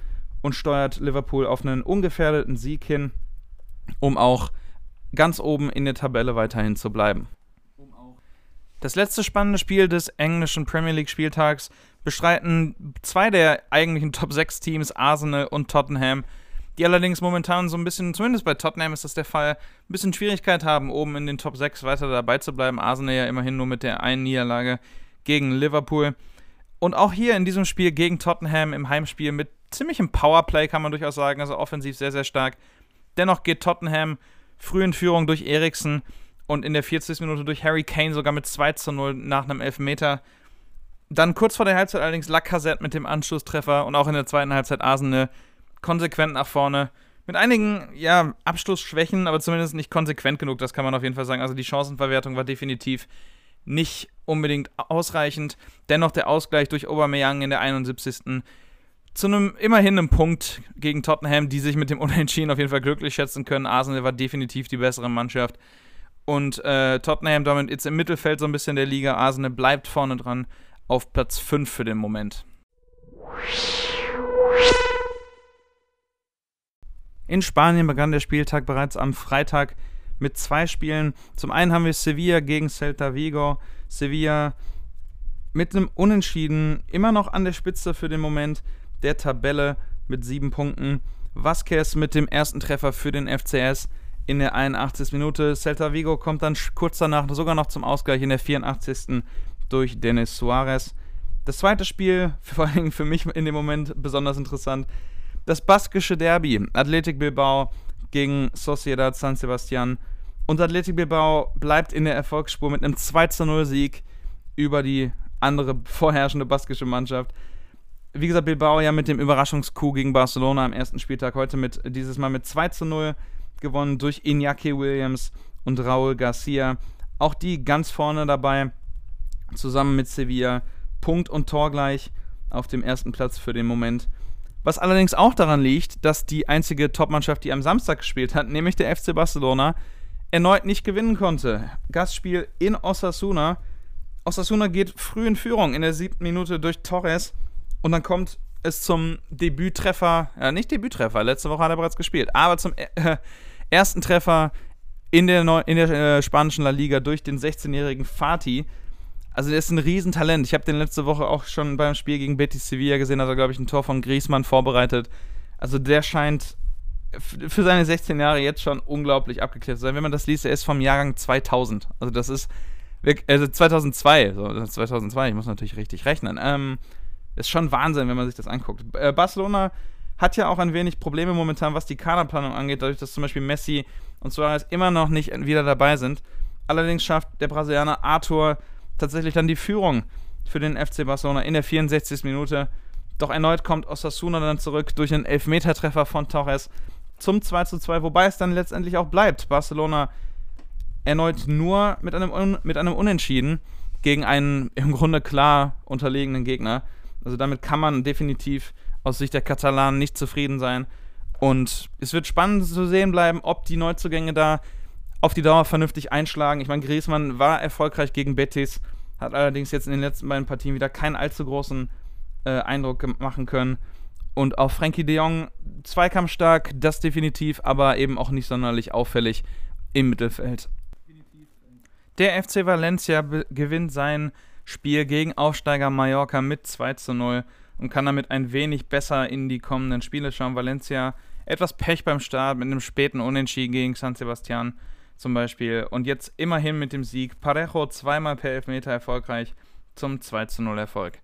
und steuert Liverpool auf einen ungefährdeten Sieg hin, um auch ganz oben in der Tabelle weiterhin zu bleiben. Das letzte spannende Spiel des englischen Premier League Spieltags bestreiten zwei der eigentlichen Top 6 Teams, Arsenal und Tottenham. die allerdings momentan so ein bisschen, zumindest bei Tottenham ist das der Fall, ein bisschen Schwierigkeit haben, oben in den Top 6 weiter dabei zu bleiben. Arsenal ja immerhin nur mit der einen Niederlage gegen Liverpool. Und auch hier in diesem Spiel gegen Tottenham im Heimspiel mit ziemlichem Powerplay, kann man durchaus sagen, also offensiv sehr, sehr stark. Dennoch geht Tottenham früh in Führung durch Eriksen und in der 40. Minute durch Harry Kane sogar mit 2 zu 0 nach einem Elfmeter. Dann kurz vor der Halbzeit allerdings Lacazette mit dem Anschlusstreffer und auch in der zweiten Halbzeit Arsenal konsequent nach vorne. Mit einigen, ja, Abschlussschwächen, aber zumindest nicht konsequent genug, das kann man auf jeden Fall sagen. Also die Chancenverwertung war definitiv nicht unbedingt ausreichend. Dennoch der Ausgleich durch Aubameyang in der 71. Zu einem immerhin einem Punkt gegen Tottenham, die sich mit dem Unentschieden auf jeden Fall glücklich schätzen können. Arsenal war definitiv die bessere Mannschaft. Und äh, Tottenham damit jetzt im Mittelfeld so ein bisschen der Liga. Arsenal bleibt vorne dran auf Platz 5 für den Moment. In Spanien begann der Spieltag bereits am Freitag mit zwei Spielen. Zum einen haben wir Sevilla gegen Celta Vigo. Sevilla mit einem Unentschieden immer noch an der Spitze für den Moment der Tabelle mit sieben Punkten. Vasquez mit dem ersten Treffer für den FCS in der 81. Minute. Celta Vigo kommt dann kurz danach sogar noch zum Ausgleich in der 84. durch Denis Suarez. Das zweite Spiel, vor allem für mich in dem Moment besonders interessant, das baskische Derby. Athletic Bilbao gegen Sociedad San Sebastian. Und Athletic Bilbao bleibt in der Erfolgsspur mit einem 2 0 Sieg über die andere vorherrschende baskische Mannschaft. Wie gesagt, Bilbao ja mit dem Überraschungscoup gegen Barcelona am ersten Spieltag heute mit dieses Mal mit 2 zu 0 gewonnen durch Iñaki Williams und Raúl Garcia. Auch die ganz vorne dabei, zusammen mit Sevilla. Punkt und Tor gleich auf dem ersten Platz für den Moment. Was allerdings auch daran liegt, dass die einzige Topmannschaft, die am Samstag gespielt hat, nämlich der FC Barcelona, erneut nicht gewinnen konnte. Gastspiel in Osasuna. Osasuna geht früh in Führung in der siebten Minute durch Torres und dann kommt es zum Debüttreffer, ja nicht Debüttreffer, letzte Woche hat er bereits gespielt, aber zum äh, ersten Treffer in der, Neu in der äh, spanischen La Liga durch den 16-jährigen Fatih. Also der ist ein Riesentalent. Ich habe den letzte Woche auch schon beim Spiel gegen Betis Sevilla gesehen, hat er, glaube ich, ein Tor von Griezmann vorbereitet. Also der scheint für seine 16 Jahre jetzt schon unglaublich abgeklärt zu sein. Wenn man das liest, er ist vom Jahrgang 2000. Also das ist, also 2002, so, 2002, ich muss natürlich richtig rechnen. Ähm, ist schon Wahnsinn, wenn man sich das anguckt. Äh, Barcelona hat ja auch ein wenig Probleme momentan, was die Kaderplanung angeht, dadurch, dass zum Beispiel Messi und Suarez immer noch nicht wieder dabei sind. Allerdings schafft der Brasilianer Arthur tatsächlich dann die Führung für den FC Barcelona in der 64. Minute. Doch erneut kommt Osasuna dann zurück durch einen Elfmetertreffer von Torres zum 2 zu 2, wobei es dann letztendlich auch bleibt. Barcelona erneut nur mit einem, mit einem Unentschieden gegen einen im Grunde klar unterlegenen Gegner. Also damit kann man definitiv aus Sicht der Katalanen nicht zufrieden sein. Und es wird spannend zu sehen bleiben, ob die Neuzugänge da auf die Dauer vernünftig einschlagen. Ich meine, Griezmann war erfolgreich gegen Betis, hat allerdings jetzt in den letzten beiden Partien wieder keinen allzu großen äh, Eindruck machen können. Und auch Frankie de Jong, zweikampfstark, das definitiv, aber eben auch nicht sonderlich auffällig im Mittelfeld. Der FC Valencia gewinnt sein Spiel gegen Aufsteiger Mallorca mit 2 zu 0 und kann damit ein wenig besser in die kommenden Spiele schauen. Valencia etwas Pech beim Start mit einem späten Unentschieden gegen San Sebastian zum Beispiel. Und jetzt immerhin mit dem Sieg. Parejo zweimal per Elfmeter erfolgreich zum 2 zu 0 Erfolg.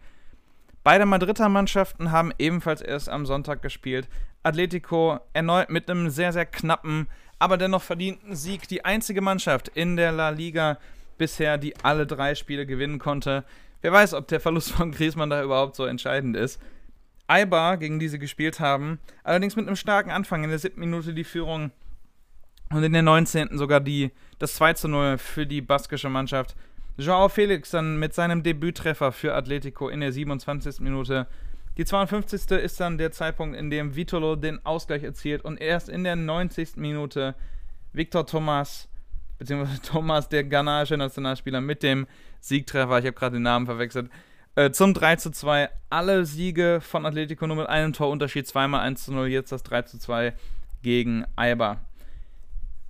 Beide Madrider Mannschaften haben ebenfalls erst am Sonntag gespielt. Atletico erneut mit einem sehr, sehr knappen, aber dennoch verdienten Sieg. Die einzige Mannschaft in der La Liga bisher, die alle drei Spiele gewinnen konnte. Wer weiß, ob der Verlust von Griezmann da überhaupt so entscheidend ist. Eibar, gegen die sie gespielt haben, allerdings mit einem starken Anfang. In der siebten Minute die Führung und in der 19. sogar die, das 2 zu 0 für die baskische Mannschaft. Joao Felix dann mit seinem Debüttreffer für Atletico in der 27. Minute. Die 52. ist dann der Zeitpunkt, in dem Vitolo den Ausgleich erzielt und erst in der 90. Minute Victor Thomas, beziehungsweise Thomas, der ghanaische Nationalspieler, mit dem Siegtreffer, ich habe gerade den Namen verwechselt, äh, zum 3 zu 2. Alle Siege von Atletico nur mit einem Torunterschied, zweimal 1 zu 0, jetzt das 3 zu 2 gegen Eibar.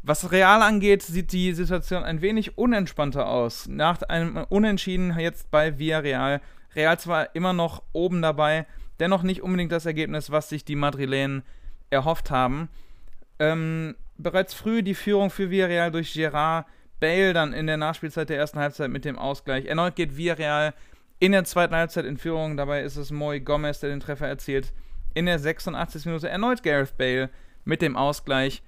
Was Real angeht, sieht die Situation ein wenig unentspannter aus. Nach einem Unentschieden jetzt bei Villarreal. Real zwar immer noch oben dabei, dennoch nicht unbedingt das Ergebnis, was sich die Madrilen erhofft haben. Ähm, bereits früh die Führung für Villarreal durch Gerard Bale, dann in der Nachspielzeit der ersten Halbzeit mit dem Ausgleich. Erneut geht Villarreal in der zweiten Halbzeit in Führung. Dabei ist es Moy Gomez, der den Treffer erzielt. In der 86. Minute erneut Gareth Bale mit dem Ausgleich.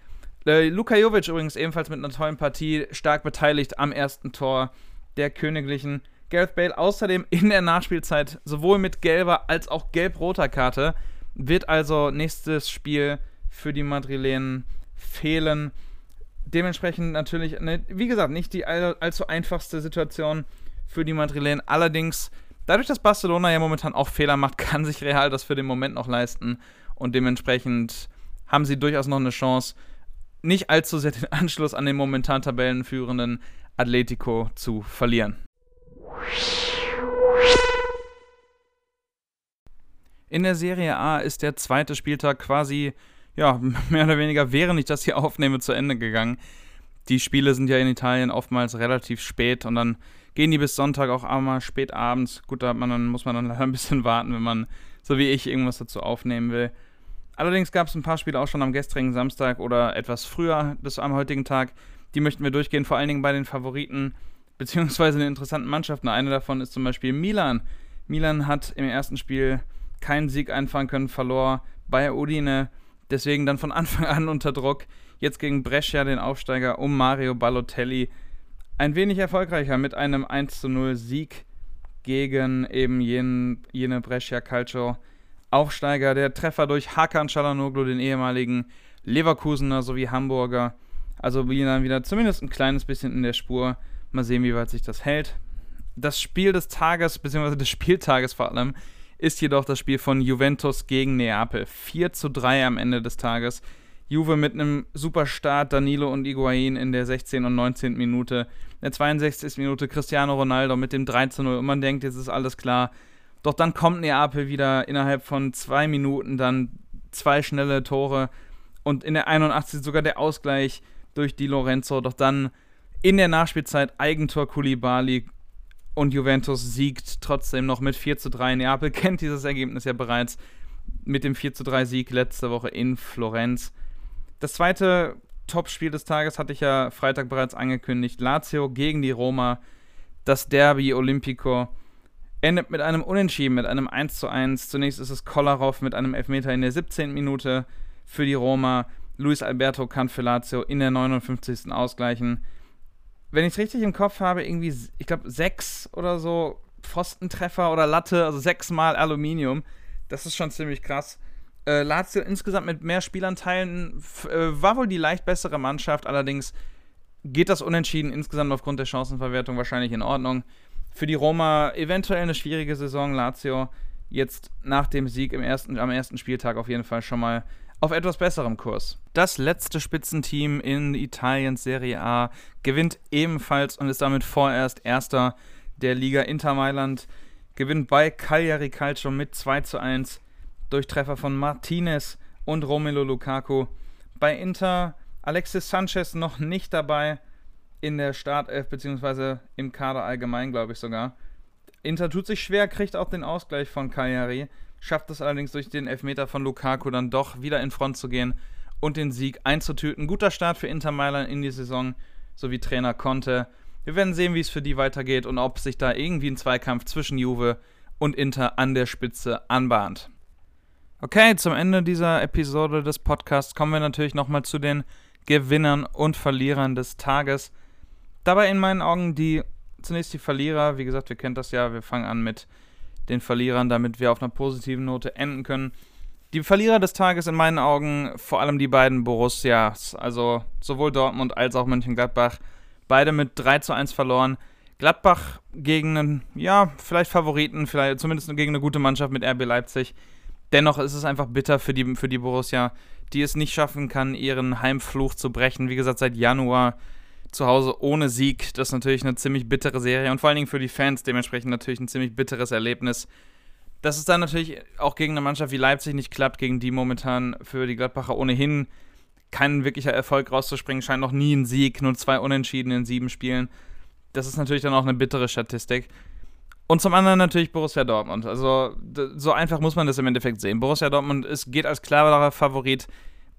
Äh, Luka Jovic übrigens ebenfalls mit einer tollen Partie, stark beteiligt am ersten Tor der Königlichen. Gareth Bale außerdem in der Nachspielzeit sowohl mit gelber als auch gelb-roter Karte. Wird also nächstes Spiel für die Madrilenen fehlen. Dementsprechend natürlich, ne, wie gesagt, nicht die all, allzu einfachste Situation für die Madrilenen. Allerdings, dadurch, dass Barcelona ja momentan auch Fehler macht, kann sich Real das für den Moment noch leisten. Und dementsprechend haben sie durchaus noch eine Chance, nicht allzu sehr den Anschluss an den momentan Tabellenführenden Atletico zu verlieren. In der Serie A ist der zweite Spieltag quasi, ja, mehr oder weniger, während ich das hier aufnehme, zu Ende gegangen. Die Spiele sind ja in Italien oftmals relativ spät und dann gehen die bis Sonntag auch einmal spät abends. Gut, da man dann, muss man dann leider ein bisschen warten, wenn man, so wie ich, irgendwas dazu aufnehmen will. Allerdings gab es ein paar Spiele auch schon am gestrigen Samstag oder etwas früher des am heutigen Tag. Die möchten wir durchgehen, vor allen Dingen bei den Favoriten beziehungsweise den interessanten Mannschaften. Eine davon ist zum Beispiel Milan. Milan hat im ersten Spiel keinen Sieg einfahren können, verlor bei Udine, deswegen dann von Anfang an unter Druck. Jetzt gegen Brescia, den Aufsteiger, um Mario Balotelli. Ein wenig erfolgreicher mit einem 1 0 Sieg gegen eben jenen, jene Brescia Calcio Aufsteiger. Der Treffer durch Hakan Çalhanoğlu, den ehemaligen Leverkusener sowie Hamburger. Also Milan wieder zumindest ein kleines bisschen in der Spur. Mal sehen, wie weit sich das hält. Das Spiel des Tages, beziehungsweise des Spieltages vor allem, ist jedoch das Spiel von Juventus gegen Neapel. 4 zu 3 am Ende des Tages. Juve mit einem super Start, Danilo und Higuain in der 16. und 19. Minute. In der 62. Minute Cristiano Ronaldo mit dem 3 zu 0 und man denkt, jetzt ist alles klar. Doch dann kommt Neapel wieder innerhalb von zwei Minuten dann zwei schnelle Tore und in der 81. sogar der Ausgleich durch Di Lorenzo. Doch dann in der Nachspielzeit Eigentor Kulibali und Juventus siegt trotzdem noch mit 4 zu 3. Neapel kennt dieses Ergebnis ja bereits mit dem 4 zu 3 Sieg letzte Woche in Florenz. Das zweite Topspiel des Tages hatte ich ja Freitag bereits angekündigt. Lazio gegen die Roma. Das Derby Olimpico endet mit einem Unentschieden, mit einem 1 zu 1. Zunächst ist es Kolarov mit einem Elfmeter in der 17. Minute für die Roma. Luis Alberto kann für Lazio in der 59. ausgleichen wenn ich es richtig im Kopf habe, irgendwie, ich glaube, sechs oder so Pfostentreffer oder Latte, also sechsmal Aluminium. Das ist schon ziemlich krass. Äh, Lazio insgesamt mit mehr Spielanteilen äh, war wohl die leicht bessere Mannschaft, allerdings geht das Unentschieden insgesamt aufgrund der Chancenverwertung wahrscheinlich in Ordnung. Für die Roma eventuell eine schwierige Saison. Lazio jetzt nach dem Sieg im ersten, am ersten Spieltag auf jeden Fall schon mal auf etwas besserem Kurs. Das letzte Spitzenteam in Italiens Serie A gewinnt ebenfalls und ist damit vorerst Erster der Liga. Inter Mailand gewinnt bei Cagliari Calcio mit 2 zu 1 durch Treffer von Martinez und Romelu Lukaku. Bei Inter Alexis Sanchez noch nicht dabei in der Startelf bzw. im Kader allgemein, glaube ich sogar. Inter tut sich schwer, kriegt auch den Ausgleich von Cagliari schafft es allerdings durch den Elfmeter von Lukaku dann doch wieder in Front zu gehen und den Sieg einzutüten. Guter Start für Inter Mailand in die Saison, sowie Trainer Conte. Wir werden sehen, wie es für die weitergeht und ob sich da irgendwie ein Zweikampf zwischen Juve und Inter an der Spitze anbahnt. Okay, zum Ende dieser Episode des Podcasts kommen wir natürlich nochmal zu den Gewinnern und Verlierern des Tages. Dabei in meinen Augen die zunächst die Verlierer. Wie gesagt, wir kennen das ja. Wir fangen an mit den Verlierern, damit wir auf einer positiven Note enden können. Die Verlierer des Tages in meinen Augen vor allem die beiden Borussias, also sowohl Dortmund als auch Mönchengladbach, beide mit 3 zu 1 verloren. Gladbach gegen einen, ja, vielleicht Favoriten, vielleicht zumindest gegen eine gute Mannschaft mit RB Leipzig. Dennoch ist es einfach bitter für die, für die Borussia, die es nicht schaffen kann, ihren Heimfluch zu brechen. Wie gesagt, seit Januar zu Hause ohne Sieg. Das ist natürlich eine ziemlich bittere Serie und vor allen Dingen für die Fans dementsprechend natürlich ein ziemlich bitteres Erlebnis. Dass es dann natürlich auch gegen eine Mannschaft wie Leipzig nicht klappt, gegen die momentan für die Gladbacher ohnehin kein wirklicher Erfolg rauszuspringen, scheint noch nie ein Sieg, nur zwei Unentschieden in sieben Spielen. Das ist natürlich dann auch eine bittere Statistik. Und zum anderen natürlich Borussia Dortmund. Also so einfach muss man das im Endeffekt sehen. Borussia Dortmund ist, geht als klarer Favorit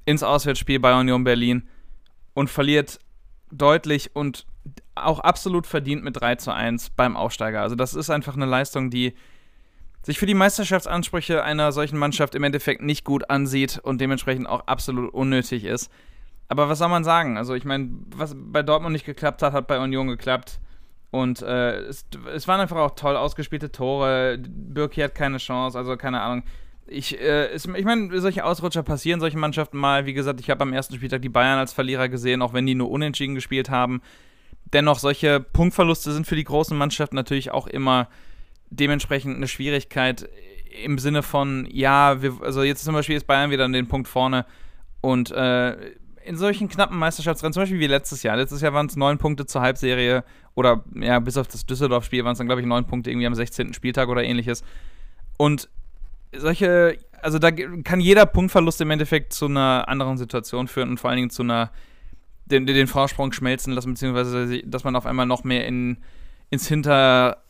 ins Auswärtsspiel bei Union Berlin und verliert deutlich und auch absolut verdient mit 3 zu 1 beim Aufsteiger. Also das ist einfach eine Leistung, die sich für die Meisterschaftsansprüche einer solchen Mannschaft im Endeffekt nicht gut ansieht und dementsprechend auch absolut unnötig ist. Aber was soll man sagen? Also ich meine, was bei Dortmund nicht geklappt hat, hat bei Union geklappt. Und äh, es, es, waren einfach auch toll ausgespielte Tore. Birki hat keine Chance, also keine Ahnung. Ich, äh, ich meine, solche Ausrutscher passieren solchen Mannschaften mal. Wie gesagt, ich habe am ersten Spieltag die Bayern als Verlierer gesehen, auch wenn die nur unentschieden gespielt haben. Dennoch, solche Punktverluste sind für die großen Mannschaften natürlich auch immer dementsprechend eine Schwierigkeit im Sinne von, ja, wir, also jetzt zum Beispiel ist Bayern wieder an den Punkt vorne und äh, in solchen knappen Meisterschaftsrennen, zum Beispiel wie letztes Jahr. Letztes Jahr waren es neun Punkte zur Halbserie oder ja, bis auf das Düsseldorf-Spiel waren es dann, glaube ich, neun Punkte irgendwie am 16. Spieltag oder ähnliches. Und solche, also da kann jeder Punktverlust im Endeffekt zu einer anderen Situation führen und vor allen Dingen zu einer, den, den Vorsprung schmelzen lassen, beziehungsweise dass man auf einmal noch mehr in, ins Hinter,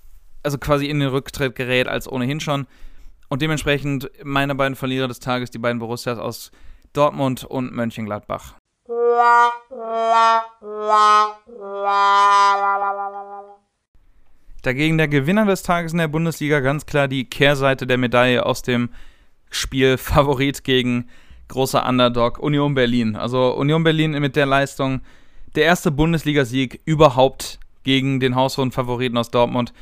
also quasi in den Rücktritt gerät als ohnehin schon. Und dementsprechend meine beiden Verlierer des Tages, die beiden Borussias aus Dortmund und Mönchengladbach. Dagegen der Gewinner des Tages in der Bundesliga ganz klar die Kehrseite der Medaille aus dem Spiel Favorit gegen großer Underdog Union Berlin. Also Union Berlin mit der Leistung der erste Bundesligasieg überhaupt gegen den haushohen Favoriten aus Dortmund.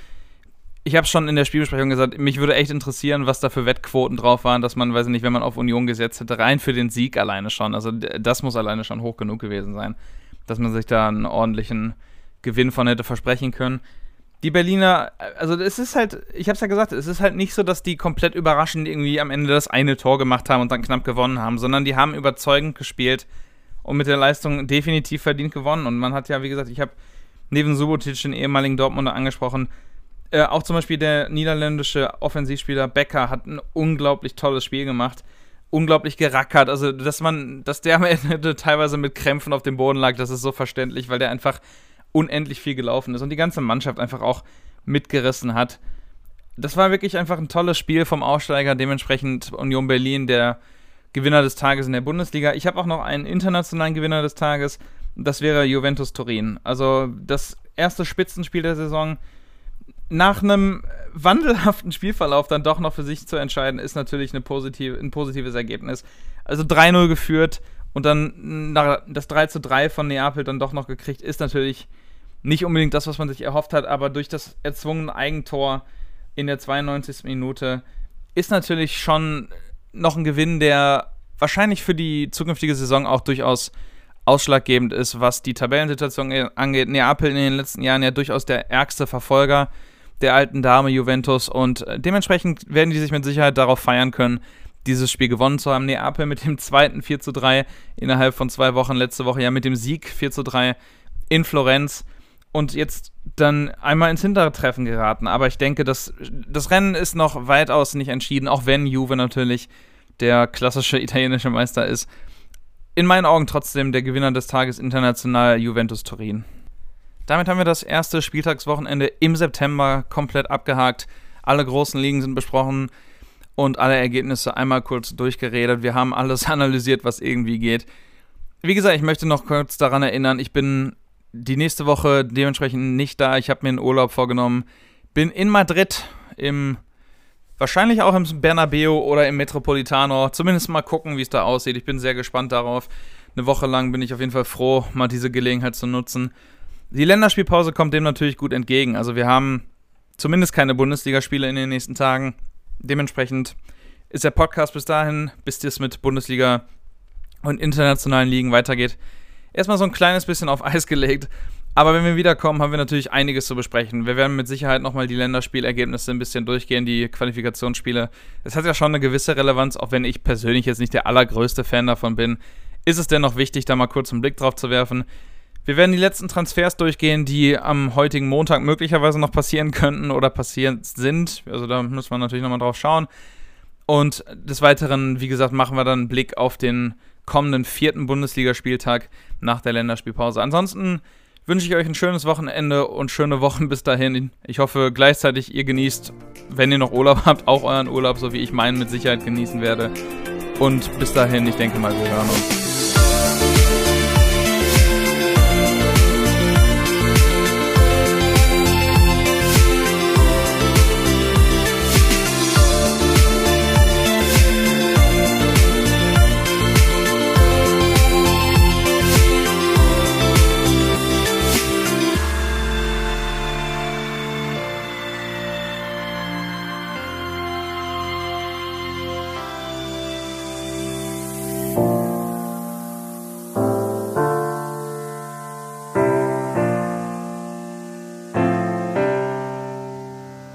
Ich habe schon in der Spielbesprechung gesagt, mich würde echt interessieren, was da für Wettquoten drauf waren, dass man, weiß ich nicht, wenn man auf Union gesetzt hätte, rein für den Sieg alleine schon. Also das muss alleine schon hoch genug gewesen sein, dass man sich da einen ordentlichen Gewinn von hätte versprechen können die Berliner, also es ist halt, ich hab's ja gesagt, es ist halt nicht so, dass die komplett überraschend irgendwie am Ende das eine Tor gemacht haben und dann knapp gewonnen haben, sondern die haben überzeugend gespielt und mit der Leistung definitiv verdient gewonnen. Und man hat ja, wie gesagt, ich habe neben Subotic den ehemaligen Dortmunder angesprochen, äh, auch zum Beispiel der niederländische Offensivspieler Becker hat ein unglaublich tolles Spiel gemacht. Unglaublich gerackert. Also, dass man, dass der am Ende teilweise mit Krämpfen auf dem Boden lag, das ist so verständlich, weil der einfach unendlich viel gelaufen ist und die ganze Mannschaft einfach auch mitgerissen hat. Das war wirklich einfach ein tolles Spiel vom Aussteiger, dementsprechend Union Berlin, der Gewinner des Tages in der Bundesliga. Ich habe auch noch einen internationalen Gewinner des Tages, das wäre Juventus Turin. Also das erste Spitzenspiel der Saison nach einem wandelhaften Spielverlauf dann doch noch für sich zu entscheiden, ist natürlich eine positive, ein positives Ergebnis. Also 3-0 geführt und dann das 3 3 von Neapel dann doch noch gekriegt, ist natürlich nicht unbedingt das, was man sich erhofft hat, aber durch das erzwungene Eigentor in der 92. Minute ist natürlich schon noch ein Gewinn, der wahrscheinlich für die zukünftige Saison auch durchaus ausschlaggebend ist, was die Tabellensituation angeht. Neapel in den letzten Jahren ja durchaus der ärgste Verfolger der alten Dame Juventus und dementsprechend werden die sich mit Sicherheit darauf feiern können, dieses Spiel gewonnen zu haben. Neapel mit dem zweiten 4 zu 3 innerhalb von zwei Wochen, letzte Woche ja mit dem Sieg 4 zu 3 in Florenz und jetzt dann einmal ins Hintertreffen geraten. Aber ich denke, dass das Rennen ist noch weitaus nicht entschieden, auch wenn Juve natürlich der klassische italienische Meister ist. In meinen Augen trotzdem der Gewinner des Tages international Juventus Turin. Damit haben wir das erste Spieltagswochenende im September komplett abgehakt. Alle großen Ligen sind besprochen und alle Ergebnisse einmal kurz durchgeredet. Wir haben alles analysiert, was irgendwie geht. Wie gesagt, ich möchte noch kurz daran erinnern, ich bin die nächste Woche dementsprechend nicht da. Ich habe mir einen Urlaub vorgenommen. Bin in Madrid im wahrscheinlich auch im Bernabeu oder im Metropolitano. Zumindest mal gucken, wie es da aussieht. Ich bin sehr gespannt darauf. Eine Woche lang bin ich auf jeden Fall froh, mal diese Gelegenheit zu nutzen. Die Länderspielpause kommt dem natürlich gut entgegen. Also wir haben zumindest keine Bundesligaspiele in den nächsten Tagen. Dementsprechend ist der Podcast bis dahin, bis es mit Bundesliga und internationalen Ligen weitergeht, erstmal so ein kleines bisschen auf Eis gelegt. Aber wenn wir wiederkommen, haben wir natürlich einiges zu besprechen. Wir werden mit Sicherheit nochmal die Länderspielergebnisse ein bisschen durchgehen, die Qualifikationsspiele. Es hat ja schon eine gewisse Relevanz, auch wenn ich persönlich jetzt nicht der allergrößte Fan davon bin. Ist es dennoch wichtig, da mal kurz einen Blick drauf zu werfen. Wir werden die letzten Transfers durchgehen, die am heutigen Montag möglicherweise noch passieren könnten oder passiert sind. Also da muss man natürlich nochmal drauf schauen. Und des Weiteren, wie gesagt, machen wir dann einen Blick auf den kommenden vierten Bundesligaspieltag nach der Länderspielpause. Ansonsten wünsche ich euch ein schönes Wochenende und schöne Wochen bis dahin. Ich hoffe gleichzeitig, ihr genießt, wenn ihr noch Urlaub habt, auch euren Urlaub, so wie ich meinen mit Sicherheit genießen werde. Und bis dahin, ich denke mal, wir hören uns.